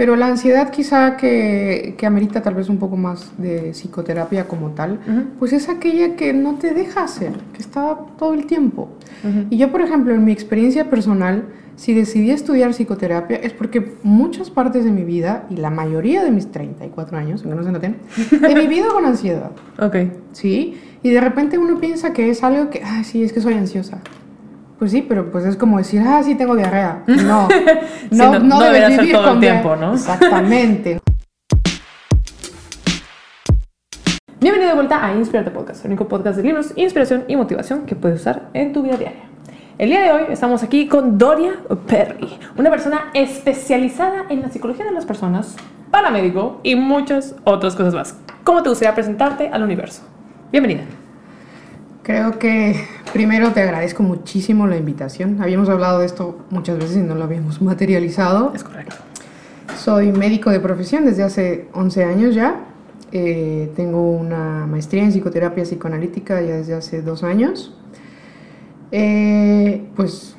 Pero la ansiedad quizá que, que amerita tal vez un poco más de psicoterapia como tal, pues es aquella que no te deja hacer, que está todo el tiempo. Y yo, por ejemplo, en mi experiencia personal, si decidí estudiar psicoterapia es porque muchas partes de mi vida, y la mayoría de mis 34 años, aunque no se noten, he vivido con ansiedad. Ok. ¿Sí? Y de repente uno piensa que es algo que, ah, sí, es que soy ansiosa. Pues sí, pero pues es como decir, ah, sí, tengo diarrea. No, no, no, debes vivir todo con el tiempo, ¿no? Exactamente. Bienvenido de vuelta a Inspirarte Podcast, el único podcast de libros, inspiración y motivación que puedes usar en tu vida diaria. El día de hoy estamos aquí con Doria Perry, una persona especializada en la psicología de las personas, paramédico y muchas otras cosas más. ¿Cómo te gustaría presentarte al universo? Bienvenida. Creo que primero te agradezco muchísimo la invitación. Habíamos hablado de esto muchas veces y no lo habíamos materializado. Es correcto. Soy médico de profesión desde hace 11 años ya. Eh, tengo una maestría en psicoterapia psicoanalítica ya desde hace dos años. Eh, pues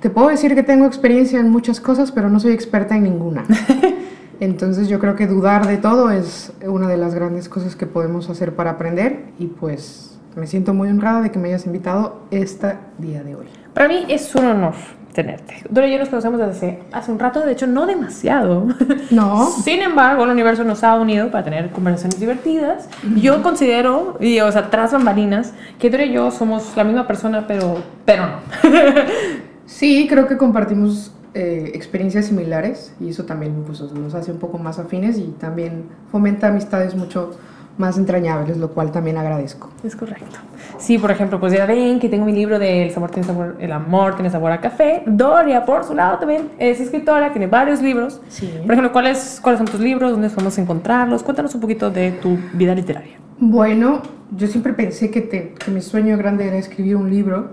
te puedo decir que tengo experiencia en muchas cosas, pero no soy experta en ninguna. Entonces yo creo que dudar de todo es una de las grandes cosas que podemos hacer para aprender y pues me siento muy honrada de que me hayas invitado este día de hoy. Para mí es un honor tenerte. Doria y yo nos conocemos desde hace, un rato, de hecho no demasiado. No. Sin embargo, el universo nos ha unido para tener conversaciones divertidas. Yo considero, y o sea, tras bambalinas, que Doria y yo somos la misma persona, pero, pero no. Sí, creo que compartimos eh, experiencias similares y eso también pues, nos hace un poco más afines y también fomenta amistades mucho más entrañables, lo cual también agradezco. Es correcto. Sí, por ejemplo, pues ya ven que tengo mi libro de El sabor tiene sabor, el amor tiene sabor a café. Doria, por su lado, también es escritora, tiene varios libros. Sí. Por ejemplo, ¿cuáles, ¿cuáles son tus libros? ¿Dónde podemos encontrarlos? Cuéntanos un poquito de tu vida literaria. Bueno, yo siempre pensé que, te- que mi sueño grande era escribir un libro,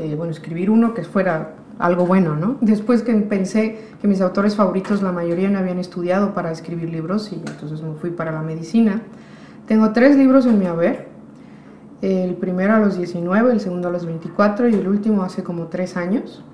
eh, bueno, escribir uno que fuera algo bueno, ¿no? Después que pensé que mis autores favoritos, la mayoría no habían estudiado para escribir libros y entonces me fui para la medicina. Tengo tres libros en mi haber. El primero a los 19, el segundo a los 24 y el último hace como tres años.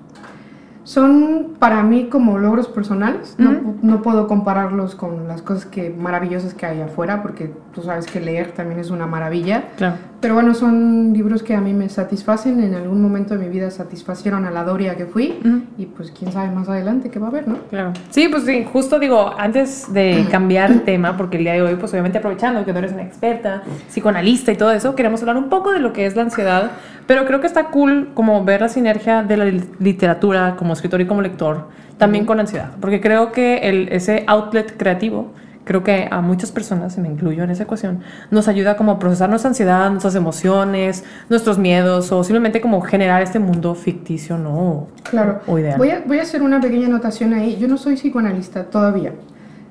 Son para mí como logros personales. No, no puedo compararlos con las cosas que, maravillosas que hay afuera, porque tú sabes que leer también es una maravilla. Claro. Pero bueno, son libros que a mí me satisfacen. En algún momento de mi vida satisfacieron a la Doria que fui. Y pues quién sabe más adelante qué va a haber, ¿no? Claro. Sí, pues sí, justo digo, antes de cambiar el tema, porque el día de hoy, pues obviamente aprovechando que tú eres una experta, psicoanalista y todo eso, queremos hablar un poco de lo que es la ansiedad, pero creo que está cool como ver la sinergia de la li- literatura como escritor y como lector, también con ansiedad, porque creo que el, ese outlet creativo, creo que a muchas personas, y me incluyo en esa ecuación, nos ayuda como a procesar nuestra ansiedad, nuestras emociones, nuestros miedos, o simplemente como generar este mundo ficticio, ¿no? Claro. O ideal. Voy a, voy a hacer una pequeña anotación ahí. Yo no soy psicoanalista todavía.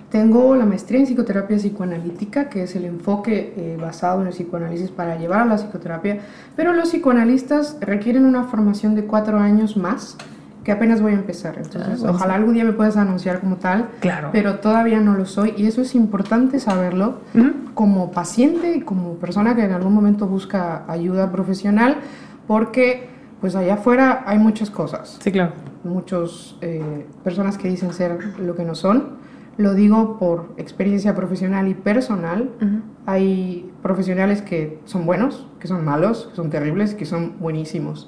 Tengo la maestría en psicoterapia psicoanalítica, que es el enfoque eh, basado en el psicoanálisis para llevar a la psicoterapia, pero los psicoanalistas requieren una formación de cuatro años más, que apenas voy a empezar. Entonces, buenísimo. ojalá algún día me puedas anunciar como tal, Claro. pero todavía no lo soy y eso es importante saberlo como paciente y como persona que en algún momento busca ayuda profesional, porque pues allá afuera hay muchas cosas Sí, claro. muchas personas que dicen ser lo que no son. Lo digo por experiencia profesional y personal. Hay profesionales que son buenos, que son malos, que son terribles, que son buenísimos.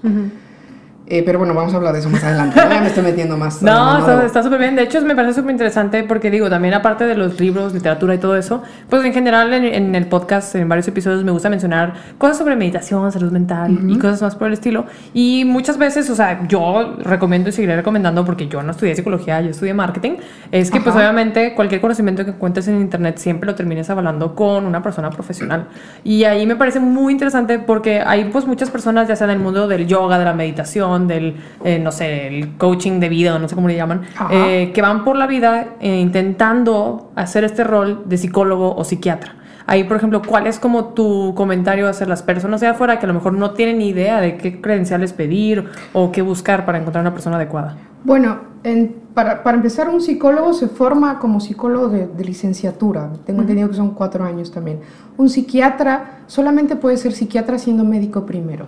Eh, pero bueno, vamos a hablar de eso más adelante. Ya me estoy metiendo más. No, no, está- no. súper bien. De hecho, me parece súper interesante porque digo, también aparte de los libros, literatura y todo eso, pues en general en, en el podcast, en varios episodios, me gusta mencionar cosas sobre meditación, salud mental y cosas más por el estilo. Y muchas veces, o sea, yo recomiendo y seguiré recomendando porque yo no estudié psicología, yo estudié marketing. Es que, pues Ajá. obviamente, cualquier conocimiento que encuentres en internet siempre lo termines avalando con una persona profesional. Y ahí me parece muy interesante porque hay pues muchas personas, ya sea en el mundo del yoga, de la meditación, del, eh, no sé, el coaching de vida, no sé cómo le llaman, eh, que van por la vida eh, intentando hacer este rol de psicólogo o psiquiatra. Ahí, por ejemplo, ¿cuál es como tu comentario hacia las personas de afuera que a lo mejor no tienen ni idea de qué credenciales pedir o qué buscar para encontrar una persona adecuada? Bueno, en- para, para empezar, un psicólogo se forma como psicólogo de, de licenciatura. Tengo entendido que son cuatro años también. Un psiquiatra solamente puede ser psiquiatra siendo médico primero.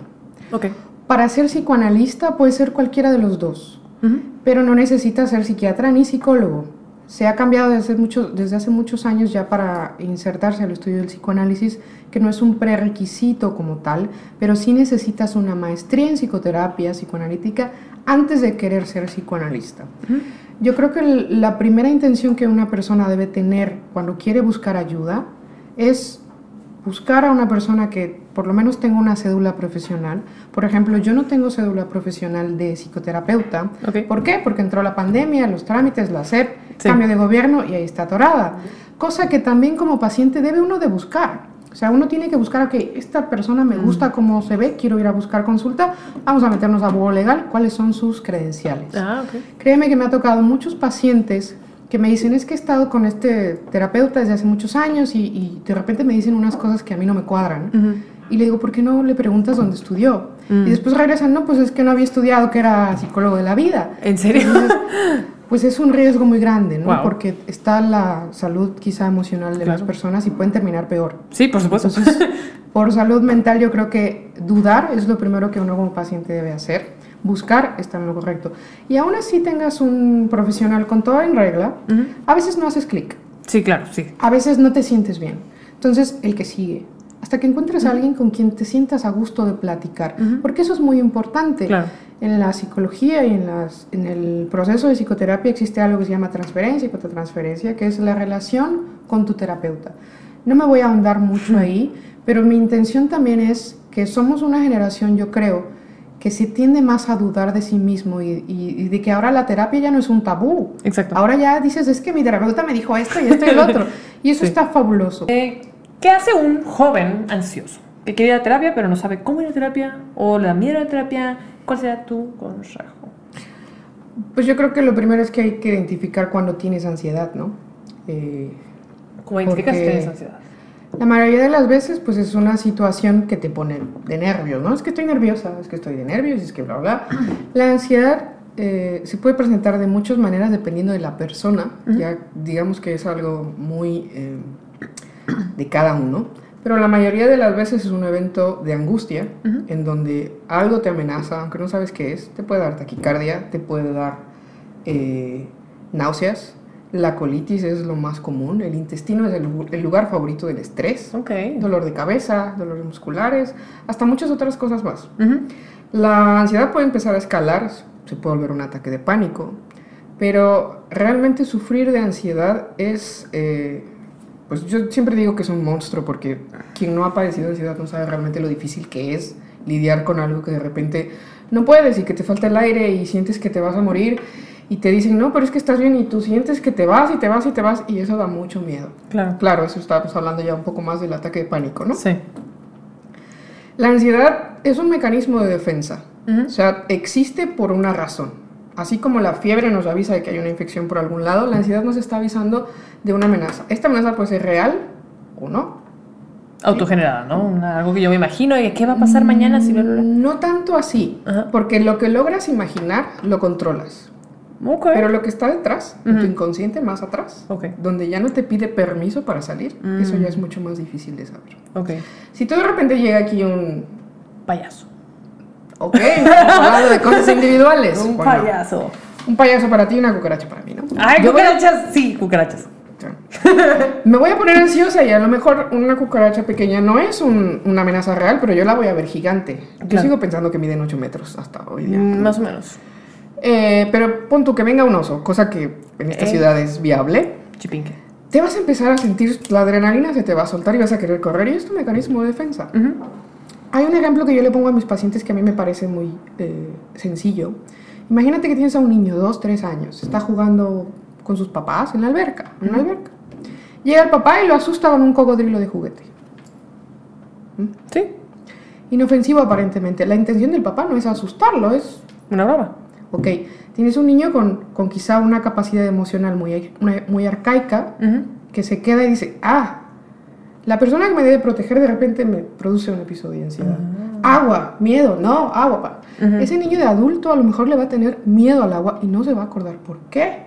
Ok. Para ser psicoanalista puede ser cualquiera de los dos, pero no necesita ser psiquiatra ni psicólogo. se ha cambiado desde, mucho, desde hace muchos años ya para insertarse al estudio del psicoanálisis, que no es un prerequisito como tal, pero sí necesitas una maestría en psicoterapia psicoanalítica antes de querer ser psicoanalista. Yo creo que la primera intención que una persona debe tener cuando quiere buscar ayuda es buscar a una persona que por lo menos tenga una cédula profesional. Por ejemplo, yo no tengo cédula profesional de psicoterapeuta. ¿Por qué? Porque entró la pandemia, los trámites, la SEP, cambio de gobierno y ahí está atorada. Cosa que también como paciente debe uno de buscar. O sea, uno tiene que buscar, ok, esta persona me gusta cómo se ve, quiero ir a buscar consulta, vamos a meternos a Google Legal, cuáles son sus credenciales. Ah, okay. Créeme que me ha tocado muchos pacientes que me dicen, es que he estado con este terapeuta desde hace muchos años y, de repente me dicen unas cosas que a mí no me cuadran. Y le digo, ¿por qué no le preguntas dónde estudió? Y después regresan, no, pues es que no había estudiado que era psicólogo de la vida. ¿En serio? pues es un riesgo muy grande, ¿no? Porque está la salud quizá emocional de las personas y pueden terminar peor. Sí, por supuesto. Entonces, por salud mental yo creo que dudar es lo primero que uno como paciente debe hacer buscar está en lo correcto. Y aún así tengas un profesional con todo en regla, a veces no haces clic. Sí, claro, sí. A veces no te sientes bien. Entonces, el que sigue. Hasta que encuentres a alguien con quien te sientas a gusto de platicar. Porque eso es muy importante. Claro. En la psicología y en, las, en el proceso de psicoterapia existe algo que se llama transferencia y contratransferencia, que es la relación con tu terapeuta. No me voy a ahondar mucho ahí, pero mi intención también es que somos una generación, yo creo, que se tiende más a dudar de sí mismo y, de que ahora la terapia ya no es un tabú. Exacto. Ahora ya dices, es que mi terapeuta me dijo esto y esto y el otro. Y eso está fabuloso. Eh, ¿Qué hace un joven ansioso? Que quiere ir a terapia pero no sabe cómo ir a terapia o le da miedo a la terapia. ¿Cuál sería tu consejo? Pues yo creo que lo primero es que hay que identificar cuando tienes ansiedad, ¿no? Eh, ¿Cómo identificas que tienes ansiedad? La mayoría de las veces, pues es una situación que te pone de nervios, ¿no? Es que estoy nerviosa, es que estoy de nervios, es que bla, bla. La ansiedad eh, se puede presentar de muchas maneras dependiendo de la persona, ya digamos que es algo muy eh, de cada uno, pero la mayoría de las veces es un evento de angustia en donde algo te amenaza, aunque no sabes qué es, te puede dar taquicardia, te puede dar eh, náuseas, la colitis es lo más común. El intestino es el, lugar favorito del estrés. Dolor de cabeza, dolores musculares, hasta muchas otras cosas más. La ansiedad puede empezar a escalar, se puede volver un ataque de pánico, pero realmente sufrir de ansiedad es... Eh, pues yo siempre digo que es un monstruo porque quien no ha padecido ansiedad no sabe realmente lo difícil que es lidiar con algo que de repente no puedes y que te falta el aire y sientes que te vas a morir y te dicen, no, pero es que estás bien y tú sientes que te vas y te vas y te vas y eso da mucho miedo. Claro. Claro, eso estábamos hablando ya un poco más del ataque de pánico, ¿no? Sí. La ansiedad es un mecanismo de defensa, o sea, existe por una razón. Así como la fiebre nos avisa de que hay una infección por algún lado, la ansiedad nos está avisando de una amenaza. Esta amenaza puede ser real o no. Autogenerada, ¿no? algo que yo me imagino, ¿qué va a pasar mañana si... No tanto así, porque lo que logras imaginar lo controlas. Pero lo que está detrás, en tu inconsciente más atrás, donde ya no te pide permiso para salir, eso ya es mm. mucho más difícil de saber. Okay. Si tú de repente llega aquí un payaso. Ok, hablando de cosas individuales. un payaso. Un payaso para ti y una cucaracha para mí, ¿no? Ay, cucarachas, sí, cucarachas. Me voy a poner ansiosa y a lo mejor una cucaracha pequeña no es una amenaza real, pero yo la voy a ver gigante. Yo sigo pensando que miden 8 metros hasta hoy día. Mm, más o menos. Eh, pero pon tú que venga un oso, cosa que en esta eh. ciudad es viable. Chipinque. Te vas a empezar a sentir la adrenalina, se te va a soltar y vas a querer correr y es tu mecanismo de defensa. Hay un ejemplo que yo le pongo a mis pacientes que a mí me parece muy eh, sencillo. Imagínate que tienes a un niño, dos, tres años, está jugando con sus papás en la alberca, en alberca. Llega el papá y lo asusta con un cocodrilo de juguete. ¿Mm? Sí. Inofensivo aparentemente. La intención del papá no es asustarlo, es... Una brava. Ok, tienes un niño con, con quizá una capacidad emocional muy, muy arcaica que se queda y dice, ah, la persona que me debe proteger de repente me produce un episodio de ansiedad. Ah. Agua, miedo, no, agua. Ese niño de adulto a lo mejor le va a tener miedo al agua y no se va a acordar por qué.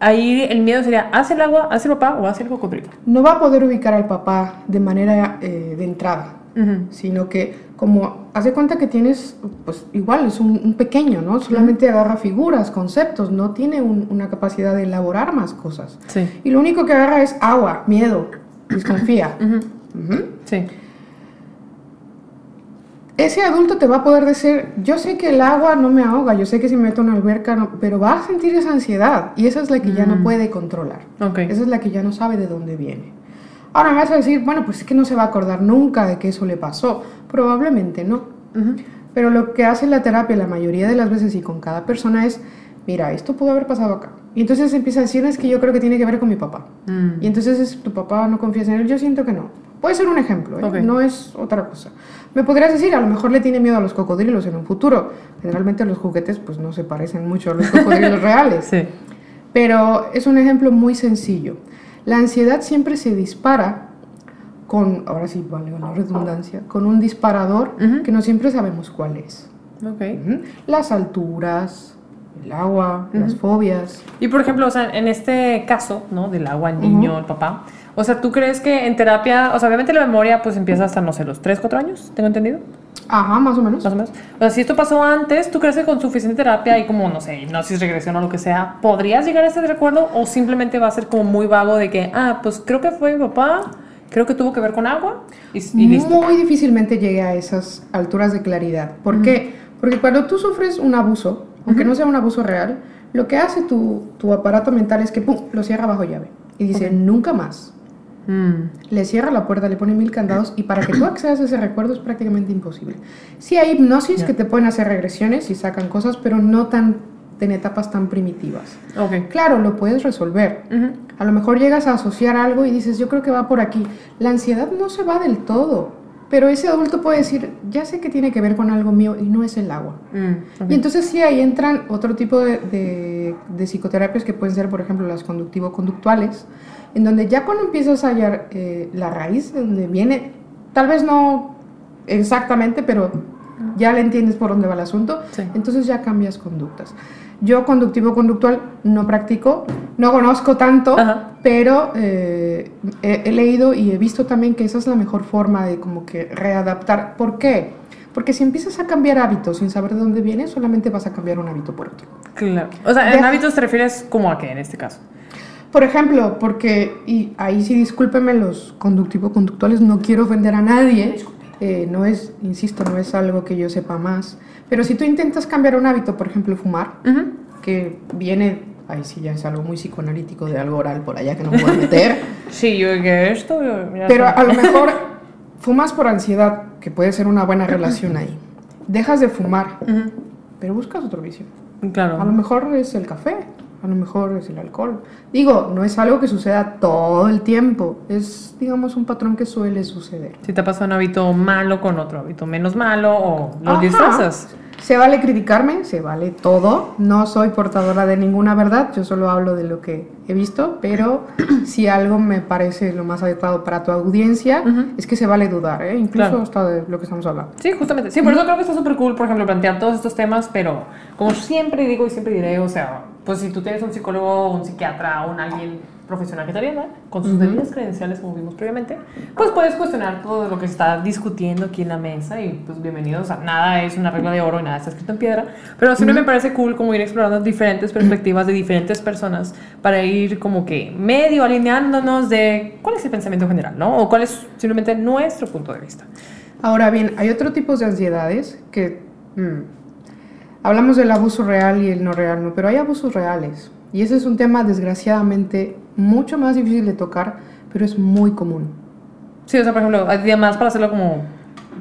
Ahí el miedo sería, ¿hace el agua, hace el papá o hace el cocodrilo? No va a poder ubicar al papá de manera eh, de entrada. Sino que como hace cuenta que tienes, pues igual es un, un pequeño, ¿no? Solamente agarra figuras, conceptos, no tiene un- una capacidad de elaborar más cosas. Sí. Y lo único que agarra es agua, miedo, desconfía. Sí. Ese adulto te va a poder decir, yo sé que el agua no me ahoga, yo sé que si me meto en una alberca, no, pero va a sentir esa ansiedad y esa es la que ya no Mm. puede controlar. Ok. Esa es la que ya no sabe de dónde viene. Ahora me vas a decir, bueno, pues es que no se va a acordar nunca de que eso le pasó. Probablemente no. Pero lo que hace la terapia la mayoría de las veces y con cada persona es, mira, esto pudo haber pasado acá. Y entonces empieza a decir, es que yo creo que tiene que ver con mi papá. Mm. Y entonces es, tu papá no confías en él, yo siento que no. Puede ser un ejemplo, ¿eh? Ok. no es otra cosa. Me podrías decir, a lo mejor le tiene miedo a los cocodrilos en un futuro. Generalmente los juguetes pues no se parecen mucho a los cocodrilos reales. Sí. Pero es un ejemplo muy sencillo. La ansiedad siempre se dispara con, ahora sí vale la redundancia, con un disparador Ujú. que no siempre sabemos cuál es. Ok. Ujú. Las alturas, el agua, las fobias. Y por ejemplo, o sea, en este caso, ¿no? Del agua, el niño, el papá. O sea, ¿tú crees que en terapia, o sea, obviamente la memoria pues empieza hasta, no sé, los 3, 4 años, tengo entendido? Ajá, más o menos. Más o menos. O sea, si esto pasó antes, ¿tú crees que con suficiente terapia y como, no sé, hipnosis, regresión o lo que sea, podrías llegar a este recuerdo o simplemente va a ser como muy vago de que, ah, pues creo que fue mi papá, creo que tuvo que ver con agua y, y listo? Muy difícilmente llegue a esas alturas de claridad. ¿Por qué? Porque cuando tú sufres un abuso, aunque no sea un abuso real, lo que hace tu, tu aparato mental es que ¡pum! lo cierra bajo llave. Y dice, nunca más. Mm, Le cierra la puerta, le pone mil candados y para que tú accedas a ese recuerdo es prácticamente imposible. Sí hay hipnosis que te pueden hacer regresiones y sacan cosas, pero no tan en etapas tan primitivas. ok. Claro, lo puedes resolver. A lo mejor llegas a asociar algo y dices, yo creo que va por aquí. La ansiedad no se va del todo, pero ese adulto puede decir, ya sé que tiene que ver con algo mío y no es el agua. Mm. Y entonces sí, ahí entran otro tipo de, de- de psicoterapias que pueden ser, por ejemplo, las conductivo-conductuales, en donde ya cuando empiezas a hallar eh, la raíz de donde viene, tal vez no exactamente, pero ya le entiendes por dónde va el asunto, Sí. entonces ya cambias conductas. Yo conductivo-conductual no practico, no conozco tanto, Ajá. pero eh, he, he leído y he visto también que esa es la mejor forma de como que readaptar. ¿Por qué? Porque si empiezas a cambiar hábitos sin saber de dónde viene, solamente vas a cambiar un hábito por otro. Claro. O sea, en hábitos te refieres como a qué en este caso. Por ejemplo, porque, y ahí sí discúlpenme los conductivo-conductuales, no quiero ofender a nadie, eh, no es, insisto, no es algo que yo sepa más, pero si tú intentas cambiar un hábito, por ejemplo, fumar, Ujú. que viene, ahí sí ya es algo muy psicoanalítico de algo oral por allá que no me voy a meter, Sí, yo que esto, mira, pero a lo mejor fumas por ansiedad, que puede ser una buena relación ahí, dejas de fumar, Ujú. pero buscas otro vicio. Claro. A lo mejor es el café, a lo mejor es el alcohol. Digo, no es algo que suceda todo el tiempo, es, digamos, un patrón que suele suceder. Si te pasa un hábito malo con otro hábito menos malo o lo disfrazas. Se vale criticarme, se vale todo. No soy portadora de ninguna verdad, yo solo hablo de lo que he visto, pero si algo me parece lo más adecuado para tu audiencia, Ujú. es que se vale dudar, ¿eh? incluso Claro. hasta de lo que estamos hablando. Sí, justamente. Sí, por eso creo que está súper cool, por ejemplo, plantear todos estos temas, pero como siempre digo y siempre diré, o sea, pues si tú tienes un psicólogo, un psiquiatra, un alguien profesional que te atienda, con sus debidas credenciales, como vimos previamente, pues puedes cuestionar todo lo que se está discutiendo aquí en la mesa y pues bienvenidos. O sea, nada es una regla de oro y nada está escrito en piedra, pero siempre me parece cool como ir explorando diferentes perspectivas de diferentes personas para ir como que medio alineándonos de cuál es el pensamiento general, ¿no? O cuál es simplemente nuestro punto de vista. Ahora bien, hay otro tipo de ansiedades que mm, hablamos del abuso real y el no real, ¿no? pero hay abusos reales. Y ese es un tema desgraciadamente mucho más difícil de tocar, pero es muy común. Sí, o sea, por ejemplo, además para hacerlo como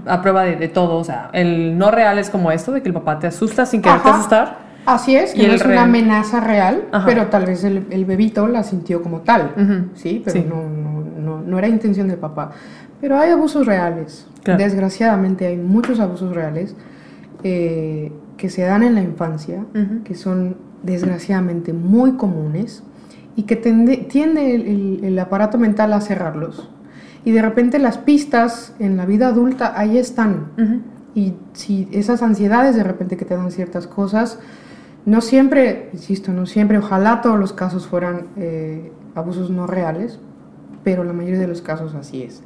a prueba de, de todo, o sea, el no real es como esto, de que el papá te asusta sin quererte Ajá. asustar. Así es, Y que no es una amenaza real, Ajá. pero tal vez el, el bebito la sintió como tal, Ujú. ¿sí? Pero Sí. No, no, no, no era intención del papá. Pero hay abusos reales. Claro. Desgraciadamente hay muchos abusos reales eh, que se dan en la infancia, que son desgraciadamente muy comunes y que tende- tiende el, el- el aparato mental a cerrarlos. Y de repente las pistas en la vida adulta ahí están. Y si esas ansiedades de repente que te dan ciertas cosas, no siempre, insisto, no siempre, ojalá todos los casos fueran eh, abusos no reales, pero la mayoría de los casos así es.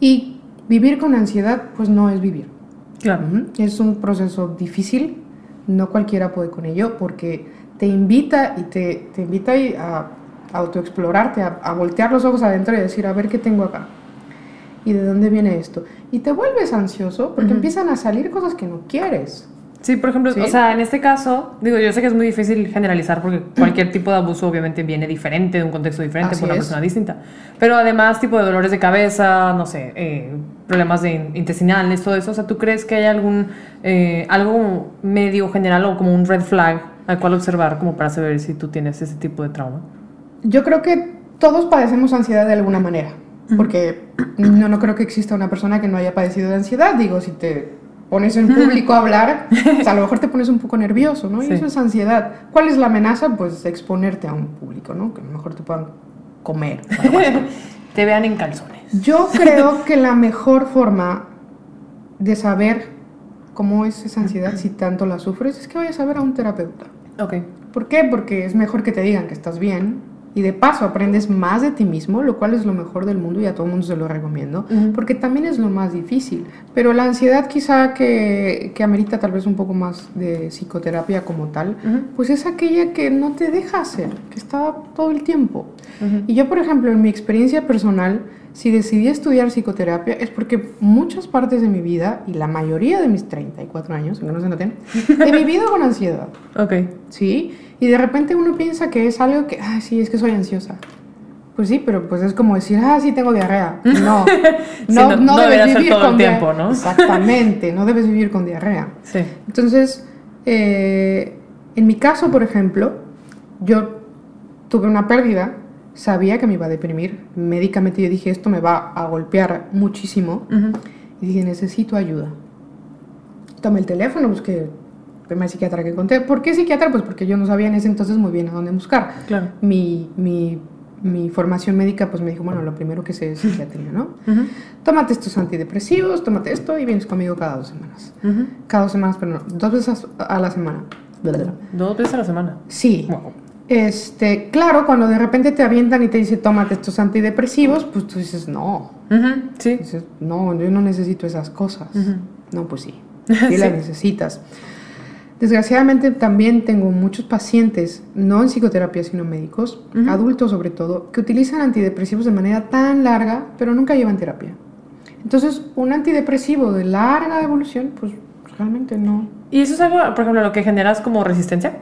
Y vivir con ansiedad, pues no es vivir. Claro. Es un proceso difícil, no cualquiera puede con ello, porque te invita y te, te invita a autoexplorarte, a, a voltear los ojos adentro y decir, a ver qué tengo acá. ¿Y de dónde viene esto? Y te vuelves ansioso porque empiezan a salir cosas que no quieres. Sí, por ejemplo, Sí. o sea, en este caso, digo, yo sé que es muy difícil generalizar porque cualquier tipo de abuso obviamente viene diferente, de un contexto diferente, Así por una es. persona distinta. Pero además, tipo de dolores de cabeza, no sé, eh, problemas de in- intestinales, todo eso, o sea, ¿tú crees que hay algún, eh, algo medio general o como un red flag al cual observar como para saber si tú tienes ese tipo de trauma? Yo creo que todos padecemos ansiedad de alguna manera, porque no, no creo que exista una persona que no haya padecido de ansiedad. Digo, si te pones en público a hablar, pues a lo mejor te pones un poco nervioso, ¿no? Y Sí. eso es ansiedad. ¿Cuál es la amenaza? Pues exponerte a un público, ¿no? Que a lo mejor te puedan comer. o. Te vean en calzones. Yo creo que la mejor forma de saber cómo es esa ansiedad, si tanto la sufres, es que vayas a ver a un terapeuta. Ok. ¿Por qué? Porque es mejor que te digan que estás bien y de paso aprendes más de ti mismo, lo cual es lo mejor del mundo y a todo el mundo se lo recomiendo, porque también es lo más difícil. Pero la ansiedad quizá que, que amerita tal vez un poco más de psicoterapia como tal, pues es aquella que no te deja hacer, que está todo el tiempo. Y yo, por ejemplo, en mi experiencia personal, si decidí estudiar psicoterapia es porque muchas partes de mi vida, y la mayoría de mis 34 años, aunque no se noten, he vivido con ansiedad. Ok. ¿sí? Y de repente uno piensa que es algo que, ah, sí, es que soy ansiosa. Pues sí, pero pues es como decir, ah, sí, tengo diarrea. No, Sí, no- no debería ser todo el dia- tiempo, ¿no? Exactamente, no debes vivir con diarrea. Sí. Entonces, eh, en mi caso, por ejemplo, yo tuve una pérdida, sabía que me iba a deprimir, médicamente yo dije, esto me va a golpear muchísimo, y dije, necesito ayuda. Tomé el teléfono, busqué el primer psiquiatra que encontré. ¿Por qué psiquiatra? Pues porque yo no sabía en ese entonces muy bien a dónde buscar. Claro. Mi, mi, mi formación médica pues me dijo, bueno, lo primero que sé es psiquiatría, ¿no? Ujú. Tómate estos antidepresivos, tómate esto y vienes conmigo cada dos semanas. Cada dos semanas, pero no, dos veces a la semana. Dos veces a la semana. Sí. Wow. Este, claro, cuando de repente te avientan y te dicen, tómate estos antidepresivos, pues tú dices, no. Ujú. Sí. Dices, no, yo no necesito esas cosas. Ujú. No, pues sí, sí las Sí. necesitas. Desgraciadamente también tengo muchos pacientes, no en psicoterapia, sino médicos, Ujú. adultos sobre todo, que utilizan antidepresivos de manera tan larga, pero nunca llevan terapia. Entonces, un antidepresivo de larga evolución, pues realmente no. ¿Y eso es algo, por ejemplo, lo que generas como resistencia?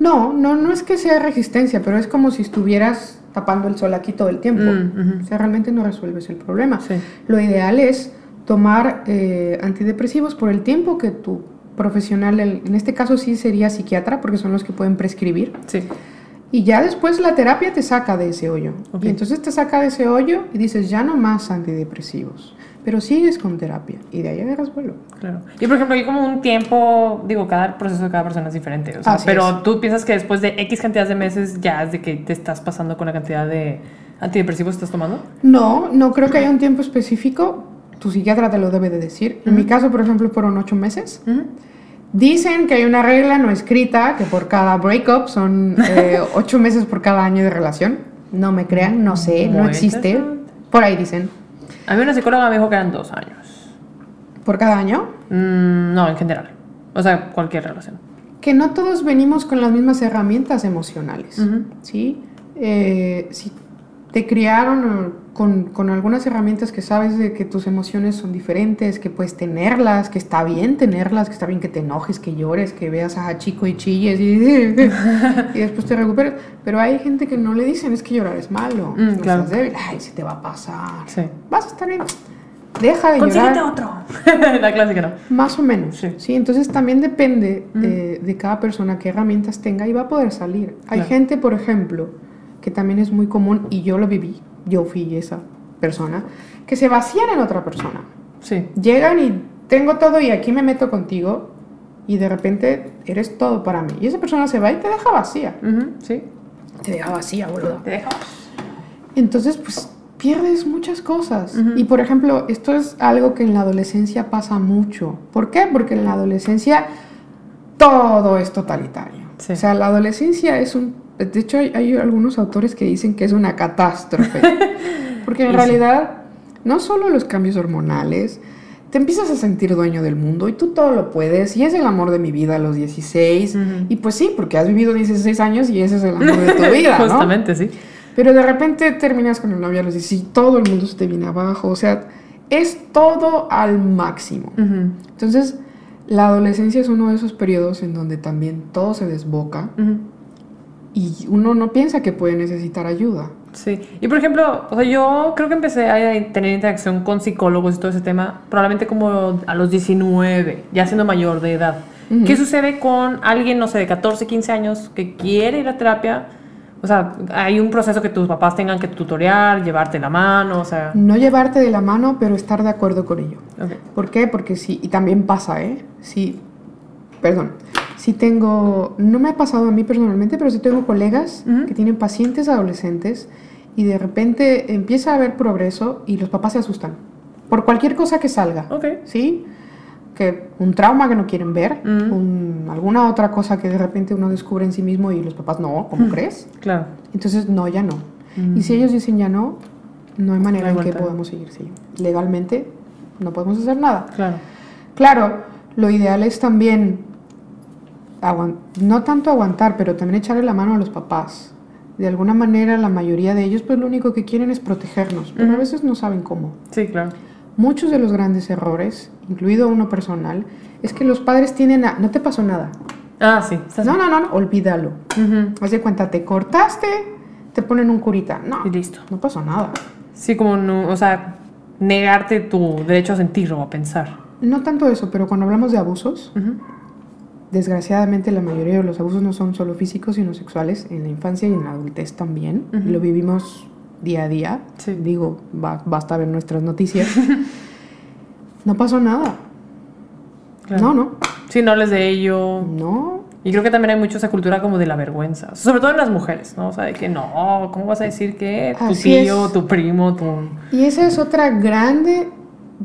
No, no, no es que sea resistencia, pero es como si estuvieras tapando el sol aquí todo el tiempo. Mm. O sea, realmente no resuelves el problema. Sí. Lo ideal es tomar eh, antidepresivos por el tiempo que tu profesional, el- en este caso sí sería psiquiatra, porque son los que pueden prescribir. Sí. Y ya después la terapia te saca de ese hoyo. Y entonces te saca de ese hoyo y dices, ya no más antidepresivos. Pero sigues con terapia. Y de ahí agarras vuelo. Claro. Y por ejemplo, hay como un tiempo, digo, cada proceso de cada persona es diferente. O sea, Así pero es. tú piensas que después de X cantidad de meses ya es de que te estás pasando con la cantidad de antidepresivos que estás tomando. No, no creo que haya un tiempo específico. Tu psiquiatra te lo debe de decir. En mi caso, por ejemplo, fueron ocho meses. Dicen que hay una regla no escrita que por cada breakup son eh, ocho meses por cada año de relación. No me crean, no sé, no existe. Por ahí dicen. A mí una psicóloga me dijo que eran dos años. ¿Por cada año? Mm, no, en general. O sea, cualquier relación. Que no todos venimos con las mismas herramientas emocionales. Ujú. ¿Sí? Eh, si te criaron eh, con, con algunas herramientas que sabes de que tus emociones son diferentes, que puedes tenerlas, que está bien tenerlas, que está bien que te enojes, que llores, que veas a chico y chilles y, y después te recuperes. Pero hay gente que no le dicen es que llorar es malo, Mm, no claro. seas débil, ay, se te va a pasar. Sí. Vas a estar bien. Deja de Consíguete llorar. otro. la clásica, ¿no? Más o menos. Sí. Sí. entonces también depende eh, de cada persona qué herramientas tenga y va a poder salir. Hay Claro. gente, por ejemplo, que también es muy común y yo lo viví, yo fui esa persona, que se vacían en otra persona. Sí. Llegan y tengo todo y aquí me meto contigo y de repente eres todo para mí. Y esa persona se va y te deja vacía. Sí. Te deja vacía, boludo. Te dejamos. Entonces, pues pierdes muchas cosas. Y por ejemplo, esto es algo que en la adolescencia pasa mucho. ¿Por qué? Porque en la adolescencia todo es totalitario. Sí. O sea, la adolescencia es un... De hecho, hay, hay algunos autores que dicen que es una catástrofe. Porque en realidad no solo los cambios hormonales, te empiezas a sentir dueño del mundo y tú todo lo puedes y es el amor de mi vida a los 16 y pues sí, porque has vivido 16 años y ese es el amor de tu vida, ¿no? Justamente, sí. Pero de repente terminas con el novio a los 16 y todo el mundo se te viene abajo, o sea, es todo al máximo. Entonces, la adolescencia es uno de esos periodos en donde también todo se desboca. Y uno no piensa que puede necesitar ayuda. Sí, y por ejemplo, o sea, yo creo que empecé a tener interacción con psicólogos y todo ese tema probablemente como a los 19, ya siendo mayor de edad. Ujú. ¿Qué sucede con alguien, no sé, de 14, 15 años que quiere ir a terapia? O sea, hay un proceso que tus papás tengan que tutorear, llevarte la mano, o sea... No llevarte de la mano, pero estar de acuerdo con ello. ok. ¿Por qué? Porque sí, y también pasa, ¿eh? Sí, perdón. Sí tengo, no me ha pasado a mí personalmente, pero sí tengo colegas que tienen pacientes adolescentes y de repente empieza a haber progreso y los papás se asustan por cualquier cosa que salga, Ok. ¿sí? Que un trauma que no quieren ver, un- alguna otra cosa que de repente uno descubre en sí mismo y los papás no, ¿cómo crees? Claro. Entonces, no, ya no. Y si ellos dicen ya no, no hay manera No hay en que podamos seguir, sí. Legalmente no podemos hacer nada. Claro. Claro, lo ideal es también, no tanto aguantar, pero también echarle la mano a los papás. De alguna manera, la mayoría de ellos, pues lo único que quieren es protegernos, pero a veces no saben cómo. Sí, claro. Muchos de los grandes errores, incluido uno personal, es que los padres tienen a, no te pasó nada. Ah, sí. No, no, no, no, olvídalo. Ujú. Haz de cuenta, te cortaste, te ponen un curita. No, Y listo. no pasó nada. Sí, como, no, o sea, negarte tu derecho a sentir o a pensar. No tanto eso, pero cuando hablamos de abusos, Ujú. Desgraciadamente la mayoría de los abusos no son solo físicos, sino sexuales, en la infancia y en la adultez también. Lo vivimos día a día. Sí. Digo, ba- basta ver nuestras noticias. no pasó nada. Claro. No, no. Sí, no hables de ello. No. Y creo que también hay mucho esa cultura como de la vergüenza. Sobre todo en las mujeres, ¿no? O sea, de que no, ¿cómo vas a decir que tu Así tío, es. tu primo, tu... Y esa es otra grande,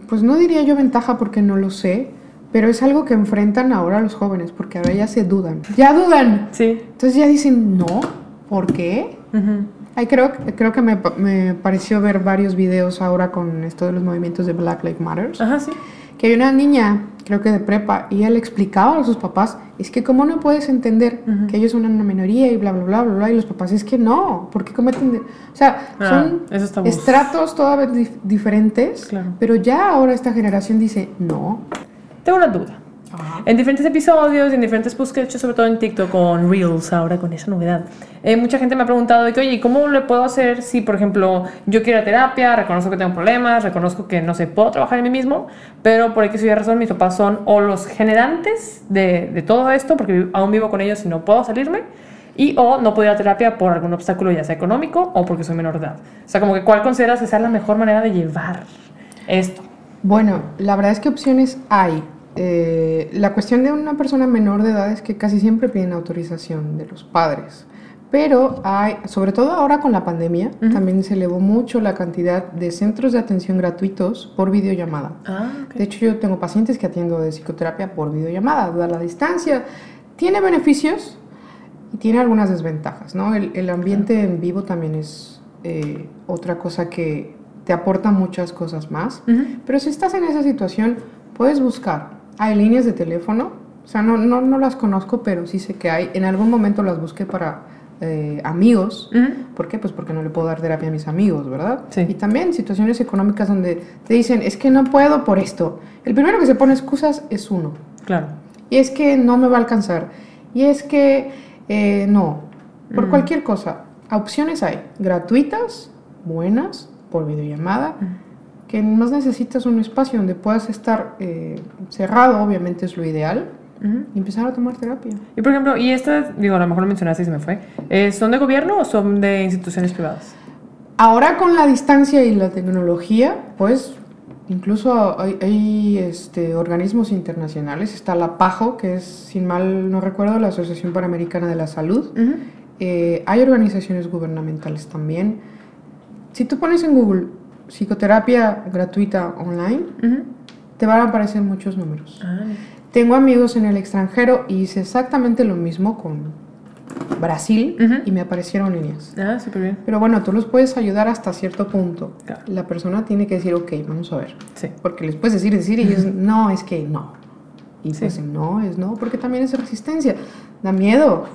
pues no diría yo ventaja porque no lo sé, pero es algo que enfrentan ahora los jóvenes, porque ahora ya se dudan. Ya dudan. Sí. Entonces ya dicen, no, ¿por qué? Ujú. Ay, creo, creo que me, me pareció ver varios videos ahora con esto de los movimientos de Black Lives Matter. Ajá, sí. Que hay una niña, creo que de prepa, y ella le explicaba a sus papás, es que cómo no puedes entender Ujú. que ellos son una minoría y bla, bla, bla, bla, bla, y los papás, es que no, ¿por qué cometen? de-?" O sea, Ah, son estratos todas dif- diferentes, Claro. pero ya ahora esta generación dice, no. Tengo una duda. En diferentes episodios, en diferentes posts que he hecho, sobre todo en TikTok con Reels, ahora con esa novedad, eh, mucha gente me ha preguntado de que, oye, ¿y ¿cómo le puedo hacer si, por ejemplo, yo quiero terapia, reconozco que tengo problemas, reconozco que, no sé, puedo trabajar en mí mismo, pero por X o Y razón mis papás son o los generantes de, de todo esto, porque aún vivo con ellos y no puedo salirme, y o no puedo ir a terapia por algún obstáculo, ya sea económico o porque soy menor de edad. O sea, como que, ¿cuál consideras que sea la mejor manera de llevar esto? Bueno, la verdad es que opciones hay. Eh, la cuestión de una persona menor de edad es que casi siempre piden autorización de los padres. Pero hay, sobre todo ahora con la pandemia, también se elevó mucho la cantidad de centros de atención gratuitos por videollamada. Ah. De hecho, yo tengo pacientes que atiendo de psicoterapia por videollamada, a la distancia. Tiene beneficios y tiene algunas desventajas, ¿no? El, el ambiente en vivo también es eh, otra cosa que te aporta muchas cosas más. Pero si estás en esa situación, puedes buscar. Hay líneas de teléfono, o sea, no, no, no las conozco, pero sí sé que hay. En algún momento las busqué para eh, amigos. ¿Por qué? Pues porque no le puedo dar terapia a mis amigos, ¿verdad? Sí. Y también situaciones económicas donde te dicen, es que no puedo por esto. El primero que se pone excusas es uno. Claro. Y es que no me va a alcanzar. Y es que eh, no. Por Mm. cualquier cosa. Opciones hay. Gratuitas, buenas, por videollamada. Que más necesitas un espacio donde puedas estar eh, cerrado, obviamente es lo ideal. Ujú. Y empezar a tomar terapia. Y por ejemplo, y estas, digo, a lo mejor lo mencionaste y se me fue, eh, ¿son de gobierno o son de instituciones privadas? Ahora con la distancia y la tecnología, pues incluso hay, hay, este, organismos internacionales. Está la PAJO, que es, sin mal no recuerdo, la Asociación Panamericana de la Salud. Ujú. Eh, hay organizaciones gubernamentales también. Si tú pones en Google psicoterapia gratuita online, te van a aparecer muchos números. Ah, Tengo amigos en el extranjero y hice exactamente lo mismo con Brasil y me aparecieron líneas. Ah, súper bien. Pero bueno, tú los puedes ayudar hasta cierto punto. Claro. La persona tiene que decir, ok, vamos a ver. Sí. Porque les puedes decir, decir y ellos, no, es que no. Y Sí. pues no, es no, porque también es resistencia. Da miedo.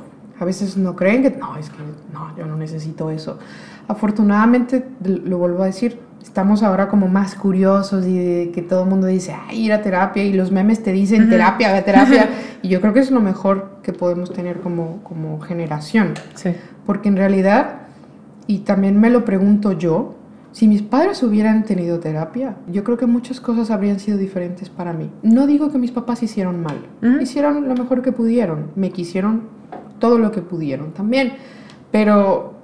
A veces no creen que, no, es que no, yo no necesito eso. Afortunadamente, lo vuelvo a decir, estamos ahora como más curiosos y de que todo el mundo dice, ay, ir a terapia y los memes te dicen terapia, ve a terapia. y yo creo que es lo mejor que podemos tener como, como generación. Sí. Porque en realidad, y también me lo pregunto yo, si mis padres hubieran tenido terapia, yo creo que muchas cosas habrían sido diferentes para mí. No digo que mis papás hicieron mal, Ujú. hicieron lo mejor que pudieron, me quisieron todo lo que pudieron también, pero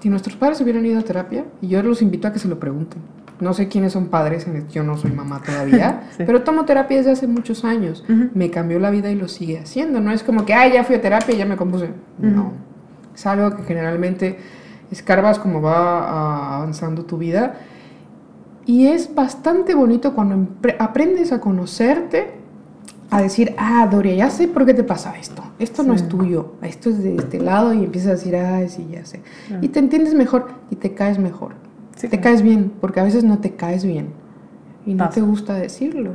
si nuestros padres hubieran ido a terapia, y yo los invito a que se lo pregunten. No sé quiénes son padres, yo no soy mamá todavía, Sí. pero tomo terapia desde hace muchos años. Me cambió la vida y lo sigue haciendo. No es como que, ay, ya fui a terapia y ya me compuse. No. Es algo que generalmente escarbas como va ah, avanzando tu vida. Y es bastante bonito cuando aprendes a conocerte, a decir, ah, Doria, ya sé por qué te pasa esto. Esto no es tuyo, esto es de este lado y empiezas a decir, ah, sí, ya sé. Y te entiendes mejor y te caes mejor. Sí, te claro. caes bien, porque a veces no te caes bien. Y no Pasa. te gusta decirlo.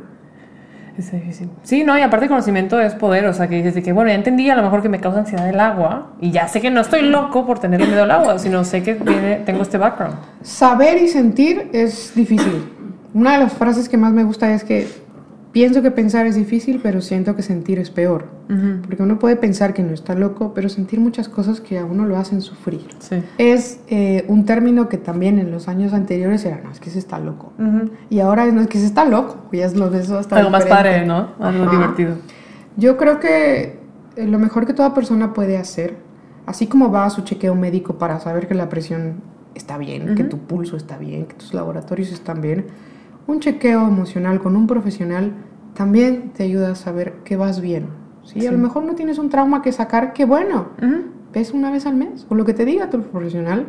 Es difícil. Sí, no, y aparte conocimiento es poder, o sea, que dices que, bueno, ya entendí a lo mejor que me causa ansiedad el agua y ya sé que no estoy loco por tener miedo al agua, sino sé que viene, tengo este background. Saber y sentir es difícil. Una de las frases que más me gusta es que pienso que pensar es difícil, pero siento que sentir es peor. Ujú. Porque uno puede pensar que no está loco, pero sentir muchas cosas que a uno lo hacen sufrir. Sí. Es eh, un término que también en los años anteriores era, no, es que se está loco. Ujú. Y ahora es, no, es que se está loco. Ya es lo de eso hasta Algo más diferente. padre, ¿no? Algo Ajá. divertido. Yo creo que eh, lo mejor que toda persona puede hacer, así como va a su chequeo médico para saber que la presión está bien, que Ujú. tu pulso está bien, que tus laboratorios están bien, un chequeo emocional con un profesional también te ayuda a saber que vas bien. ¿sí? Sí. A lo mejor no tienes un trauma que sacar, qué bueno, Ujú. ves una vez al mes, o lo que te diga tu profesional,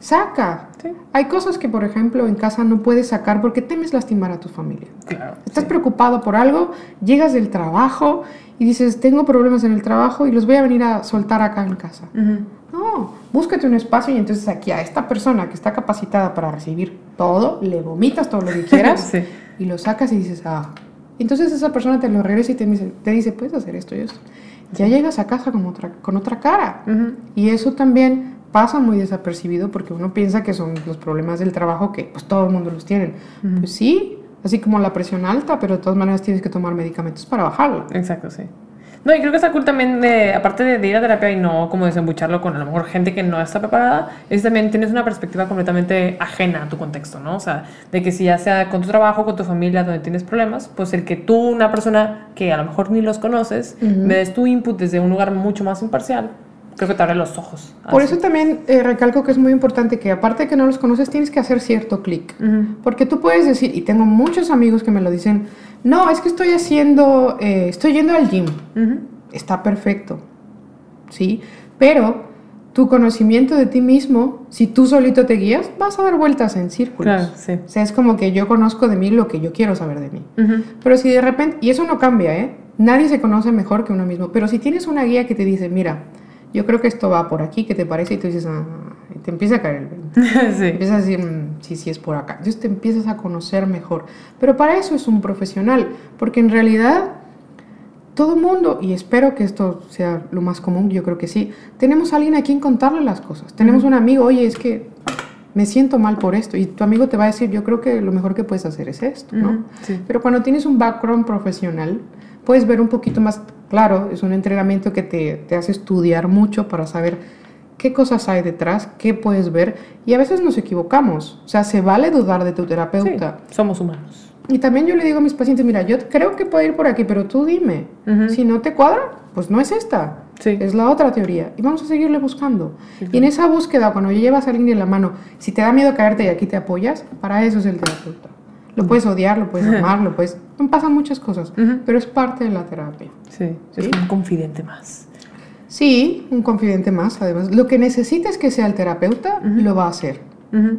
saca. Sí. Hay cosas que, por ejemplo, en casa no puedes sacar porque temes lastimar a tu familia. Claro. Estás preocupado por algo, llegas del trabajo y dices, tengo problemas en el trabajo y los voy a venir a soltar acá en casa. Ujú. No, búscate un espacio y entonces aquí a esta persona que está capacitada para recibir todo, le vomitas todo lo que quieras Sí. y lo sacas y dices, ah. Entonces esa persona te lo regresa y te dice, te dice puedes hacer esto y esto. Ya llegas a casa con otra, con otra cara. Y eso también pasa muy desapercibido porque uno piensa que son los problemas del trabajo que pues todo el mundo los tienen. Ujú. Pues sí, así como la presión alta, pero de todas maneras tienes que tomar medicamentos para bajarla. Exacto, sí. No, y creo que está cool también, de, aparte de, de ir a terapia y no como desembucharlo con a lo mejor gente que no está preparada, es también tienes una perspectiva completamente ajena a tu contexto, ¿no? O sea, de que si ya sea con tu trabajo, con tu familia, donde tienes problemas, pues el que tú, una persona que a lo mejor ni los conoces, Ujú. me des tu input desde un lugar mucho más imparcial, creo que te abre los ojos. Por Así. eso también eh, recalco que es muy importante que aparte de que no los conoces, tienes que hacer cierto clic. Ujú. Porque tú puedes decir, y tengo muchos amigos que me lo dicen, no, es que estoy haciendo, eh, estoy yendo al gym. Ujú. Está perfecto, ¿sí? Pero tu conocimiento de ti mismo, si tú solito te guías, vas a dar vueltas en círculos. Claro, sí. O sea, es como que yo conozco de mí lo que yo quiero saber de mí. Ujú. Pero si de repente, y eso no cambia, ¿eh? Nadie se conoce mejor que uno mismo. Pero si tienes una guía que te dice, mira, yo creo que esto va por aquí, ¿qué te parece? Y tú dices, ah, te empieza a caer el 20. sí. Empiezas a decir, "Mm, sí, sí, es por acá. Entonces te empiezas a conocer mejor. Pero para eso es un profesional, porque en realidad todo el mundo, y espero que esto sea lo más común, yo creo que sí, tenemos a alguien a quien contarle las cosas. Tenemos un amigo, oye, es que me siento mal por esto, y tu amigo te va a decir, yo creo que lo mejor que puedes hacer es esto, ¿no? Ujú. Sí. Pero cuando tienes un background profesional, puedes ver un poquito más claro, es un entrenamiento que te, te hace estudiar mucho para saber qué cosas hay detrás, qué puedes ver, y a veces nos equivocamos, o sea, se vale dudar de tu Sí, terapeuta. somos humanos. Y también yo le digo a mis pacientes, mira, yo creo que puede ir por aquí, pero tú dime, si no te cuadra, pues no es esta, Sí. es la otra teoría, y vamos a seguirle buscando. Sí, Y en esa búsqueda, cuando llevas a alguien en la mano, si te da miedo caerte y aquí te apoyas, para eso es el terapeuta. Lo puedes odiar, lo puedes amar, lo puedes... Pasan muchas cosas, pero es parte de la terapia. Sí, es ¿Sí? como un confidente más. Sí, un confidente más, además. Lo que necesites que sea el terapeuta, lo va a hacer.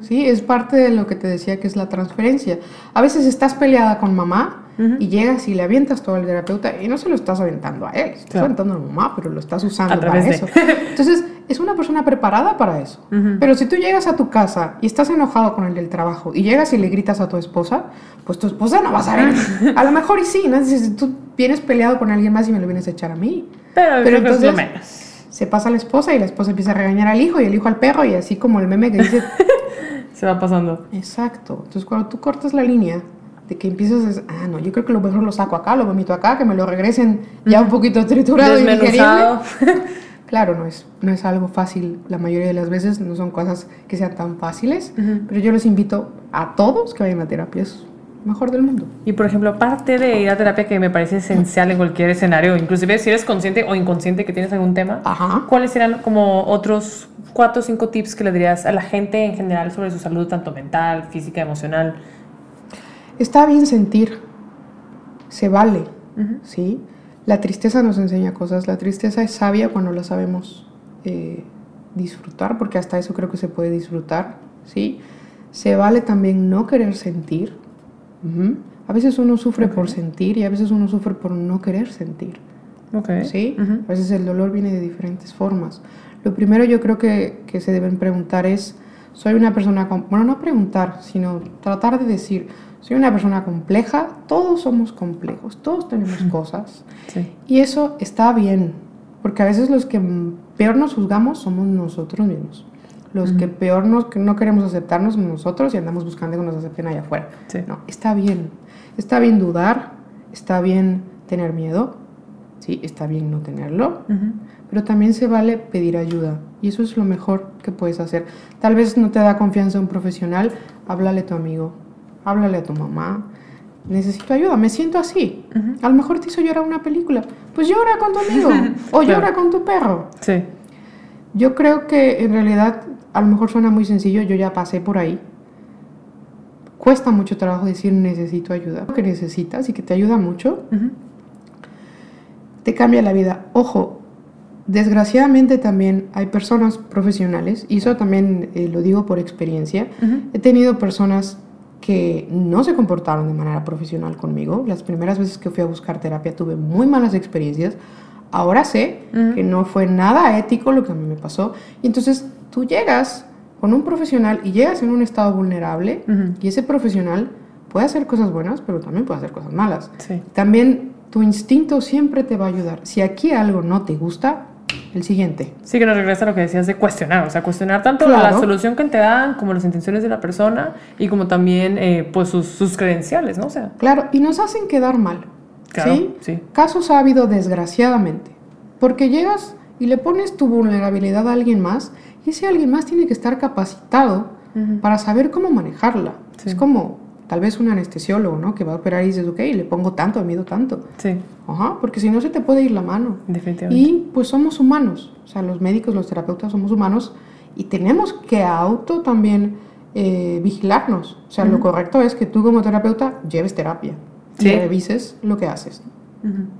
Sí, es parte de lo que te decía que es la transferencia. A veces estás peleada con mamá Ujú. y llegas y le avientas todo al terapeuta y no se lo estás aventando a él, estás Claro. aventando a la mamá, pero lo estás usando A para de. eso. Entonces, es una persona preparada para eso. Ujú. Pero si tú llegas a tu casa y estás enojado con el del trabajo y llegas y le gritas a tu esposa, pues tu esposa no va a saber. A lo mejor y sí, ¿no? Si tú vienes peleado con alguien más y me lo vienes a echar a mí. Pero, Pero entonces- menos. Se pasa a la esposa y la esposa empieza a regañar al hijo y el hijo al perro y así como el meme que dice, Se va pasando. exacto. Entonces cuando tú cortas la línea de que empiezas a ah, no, yo creo que lo mejor lo saco acá, lo vomito acá, que me lo regresen ya un poquito triturado y digerible. Desmenuzado. Claro, no es, no es algo fácil la mayoría de las veces, no son cosas que sean tan fáciles, Ujú. pero yo les invito a todos que vayan a terapia, es mejor del mundo. Y por ejemplo, aparte de ir a terapia que me parece esencial en cualquier escenario, inclusive si eres consciente o inconsciente que tienes algún tema, Ajá. ¿cuáles serían como otros cuatro o cinco tips que le dirías a la gente en general sobre su salud, tanto mental, física, emocional? Está bien sentir, se vale. ¿sí? La tristeza nos enseña cosas, la tristeza es sabia cuando la sabemos eh, disfrutar, porque hasta eso creo que se puede disfrutar, ¿sí? Se vale también no querer sentir. A veces uno sufre por sentir y a veces uno sufre por no querer sentir. Ok. ¿sí? Ujú. A veces el dolor viene de diferentes formas. Lo primero yo creo que, que se deben preguntar es, soy una persona, com- bueno, no preguntar, sino tratar de decir, soy una persona compleja, todos somos complejos, todos tenemos cosas. Sí. Y eso está bien, porque a veces los que peor nos juzgamos somos nosotros mismos. Los que peor nos, que no queremos aceptarnos somos nosotros y andamos buscando que nos acepten allá afuera. Sí. No, está bien. Está bien dudar, está bien tener miedo, sí, está bien no tenerlo. Pero también se vale pedir ayuda y eso es lo mejor que puedes hacer. Tal vez no te da confianza un profesional, háblale a tu amigo, háblale a tu mamá. Necesito ayuda, me siento así. A lo mejor te hizo llorar una película. Pues llora con tu amigo o Claro. llora con tu perro. Sí. Yo creo que en realidad a lo mejor suena muy sencillo, yo ya pasé por ahí. Cuesta mucho trabajo decir necesito ayuda, que necesitas y que te ayuda mucho, te cambia la vida. Ojo, desgraciadamente también hay personas profesionales, y eso también eh, lo digo por experiencia, Ujú. he tenido personas que no se comportaron de manera profesional conmigo. Las primeras veces que fui a buscar terapia tuve muy malas experiencias. Ahora sé Ujú. que no fue nada ético lo que a mí me pasó. Y entonces tú llegas con un profesional y llegas en un estado vulnerable Ujú. y ese profesional puede hacer cosas buenas, pero también puede hacer cosas malas. Sí. También tu instinto siempre te va a ayudar. Si aquí algo no te gusta, el siguiente. Sí, que nos regresa a lo que decías de cuestionar, o sea, cuestionar tanto Claro. la solución que te dan como las intenciones de la persona y como también eh, pues sus, sus credenciales, ¿no? O sea, Claro, y nos hacen quedar mal. claro, ¿sí? sí. Casos ha habido desgraciadamente, porque llegas y le pones tu vulnerabilidad a alguien más y ese alguien más tiene que estar capacitado para saber cómo manejarla. Sí. Es como tal vez un anestesiólogo, ¿no? Que va a operar y dices, ok, le pongo tanto, mido tanto. Sí, Ajá, porque si no se te puede ir la mano. definitivamente. Y pues somos humanos, o sea, los médicos, los terapeutas somos humanos y tenemos que auto también eh, vigilarnos. O sea, lo correcto es que tú como terapeuta lleves terapia Sí. y revises lo que haces.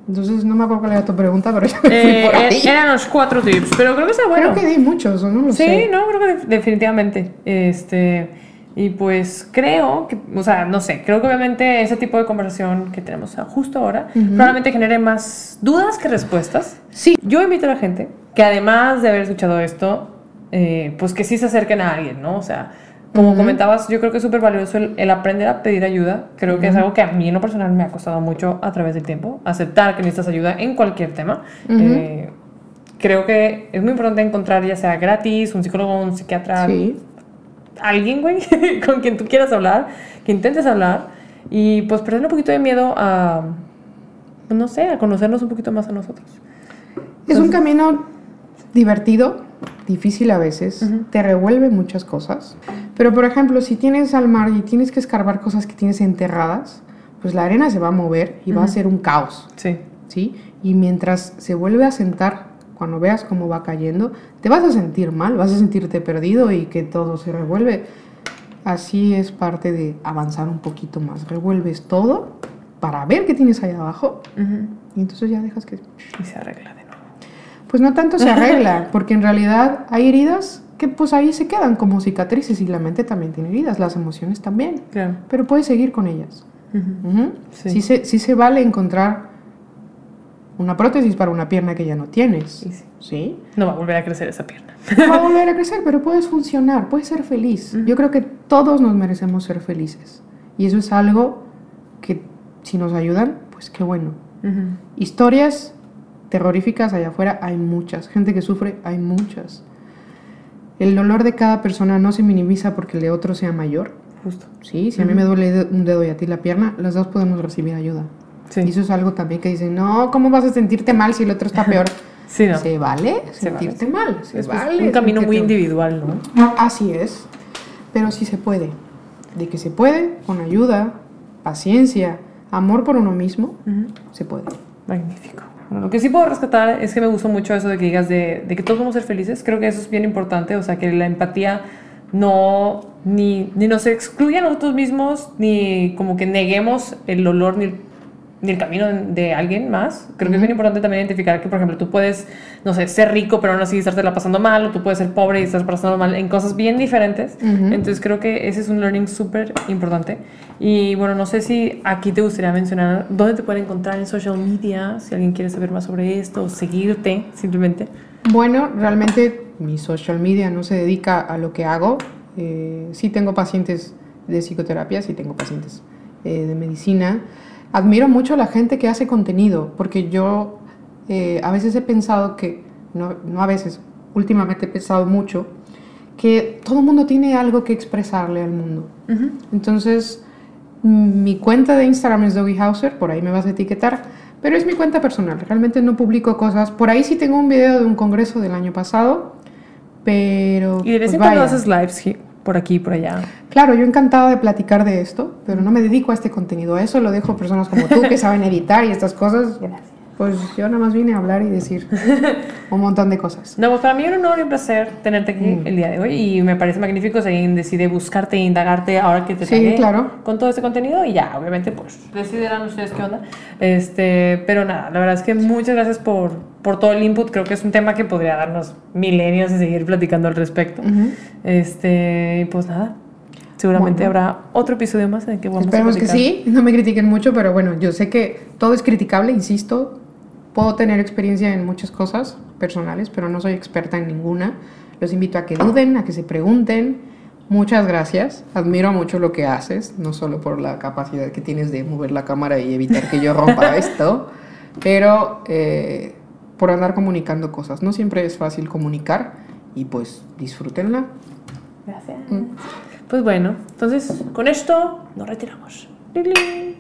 Entonces, no me acuerdo cuál era tu pregunta, pero ya me fui Eh, por ahí. eh, eran los cuatro tips, pero creo que está bueno. Creo que di muchos, ¿o no lo Sí, sé. no, creo que de- definitivamente. Este, y pues creo que, o sea, no sé, creo que obviamente ese tipo de conversación que tenemos justo ahora probablemente genere más dudas que respuestas. Sí. Yo invito a la gente que además de haber escuchado esto, eh, pues que sí se acerquen a alguien, ¿no? O sea, como comentabas, yo creo que es súper valioso el, el aprender a pedir ayuda. Creo que es algo que a mí en lo personal me ha costado mucho a través del tiempo, aceptar que necesitas ayuda en cualquier tema. Eh, creo que es muy importante encontrar ya sea gratis, un psicólogo, un psiquiatra, Sí. Alguien, güey, con quien tú quieras hablar, que intentes hablar y pues perder un poquito de miedo a, pues, no sé, a conocernos un poquito más a nosotros. Es un camino divertido, difícil a veces, te revuelve muchas cosas. Pero, por ejemplo, si tienes al mar y tienes que escarbar cosas que tienes enterradas, pues la arena se va a mover y va a ser un caos. Sí, ¿sí? Y mientras se vuelve a sentar, cuando veas cómo va cayendo, te vas a sentir mal, vas a sentirte perdido y que todo se revuelve. Así es parte de avanzar un poquito más. Revuelves todo para ver qué tienes ahí abajo Ujú. y entonces ya dejas que... y se arregla de nuevo. Pues no tanto se arregla, porque en realidad hay heridas que pues ahí se quedan como cicatrices y la mente también tiene heridas, las emociones también, Claro. pero puedes seguir con ellas. Ujú. Ujú. Sí. Sí se, sí se vale encontrar una prótesis para una pierna que ya no tienes. Sí, sí. ¿Sí? No va a volver a crecer esa pierna. No va a volver a crecer, pero puedes funcionar, puedes ser feliz. Yo creo que todos nos merecemos ser felices. Y eso es algo que si nos ayudan, pues qué bueno. Ujú. Historias terroríficas allá afuera hay muchas. Gente que sufre hay muchas. El dolor de cada persona no se minimiza porque el de otro sea mayor. Justo. Sí, si a mí me duele un dedo y a ti la pierna, las dos podemos recibir ayuda. Sí. Y eso es algo también que dicen, no, ¿cómo vas a sentirte mal si el otro está peor? Sí, no. Se vale Se vale. sentirte mal, se Es vale. un camino muy sentirte- individual, ¿no? Así es, pero sí se puede. De que se puede, con ayuda, paciencia, amor por uno mismo, Ujú. se puede. Magnífico. Bueno, lo que sí puedo rescatar es que me gustó mucho eso de que digas de, de que todos vamos a ser felices. Creo que eso es bien importante. O sea, que la empatía no ni, ni nos excluye a nosotros mismos, ni como que neguemos el dolor ni el, ni el camino de alguien más. Creo que es bien importante también identificar que, por ejemplo, tú puedes, no sé, ser rico, pero aún así estarte pasando mal, o tú puedes ser pobre y estar pasando mal en cosas bien diferentes. Ujú. Entonces creo que ese es un learning súper importante. Y bueno, no sé si aquí te gustaría mencionar dónde te pueden encontrar en social media, si alguien quiere saber más sobre esto, o seguirte simplemente. Bueno, realmente mi social media no se dedica a lo que hago. Eh, sí tengo pacientes de psicoterapia, sí tengo pacientes eh, de medicina. Admiro mucho a la gente que hace contenido, porque yo eh, a veces he pensado que, no, no a veces, últimamente he pensado mucho, que todo el mundo tiene algo que expresarle al mundo. Entonces, mi cuenta de Instagram es Doggy Hauser, por ahí me vas a etiquetar, pero es mi cuenta personal, realmente no publico cosas. Por ahí sí tengo un video de un congreso del año pasado, pero... Y de vez en cuando haces lives por aquí y por allá. Claro, yo encantada de platicar de esto, pero no me dedico a este contenido, a eso lo dejo a personas como tú que saben editar y estas cosas. Pues yo nada más vine a hablar y decir un montón de cosas. No, pues para mí es un honor y un placer tenerte aquí Mm. el día de hoy y me parece magnífico alguien decide buscarte e indagarte ahora que te Sí, claro. con todo este contenido y ya, obviamente, pues decidirán ustedes qué onda. Este, pero nada, la verdad es que muchas gracias por, por todo el input. Creo que es un tema que podría darnos milenios y seguir platicando al respecto. Ujú. Este, y pues nada, seguramente Bueno. habrá otro episodio más en el que vamos Esperemos a que sí, no me critiquen mucho, pero bueno, yo sé que todo es criticable, insisto. Puedo tener experiencia en muchas cosas personales, pero no soy experta en ninguna. Los invito a que duden, a que se pregunten. Muchas gracias. Admiro mucho lo que haces, no solo por la capacidad que tienes de mover la cámara y evitar que yo rompa esto, pero eh, por andar comunicando cosas. No siempre es fácil comunicar y pues disfrútenla. Gracias. Pues bueno, entonces con esto nos retiramos. ¡Ling, ling!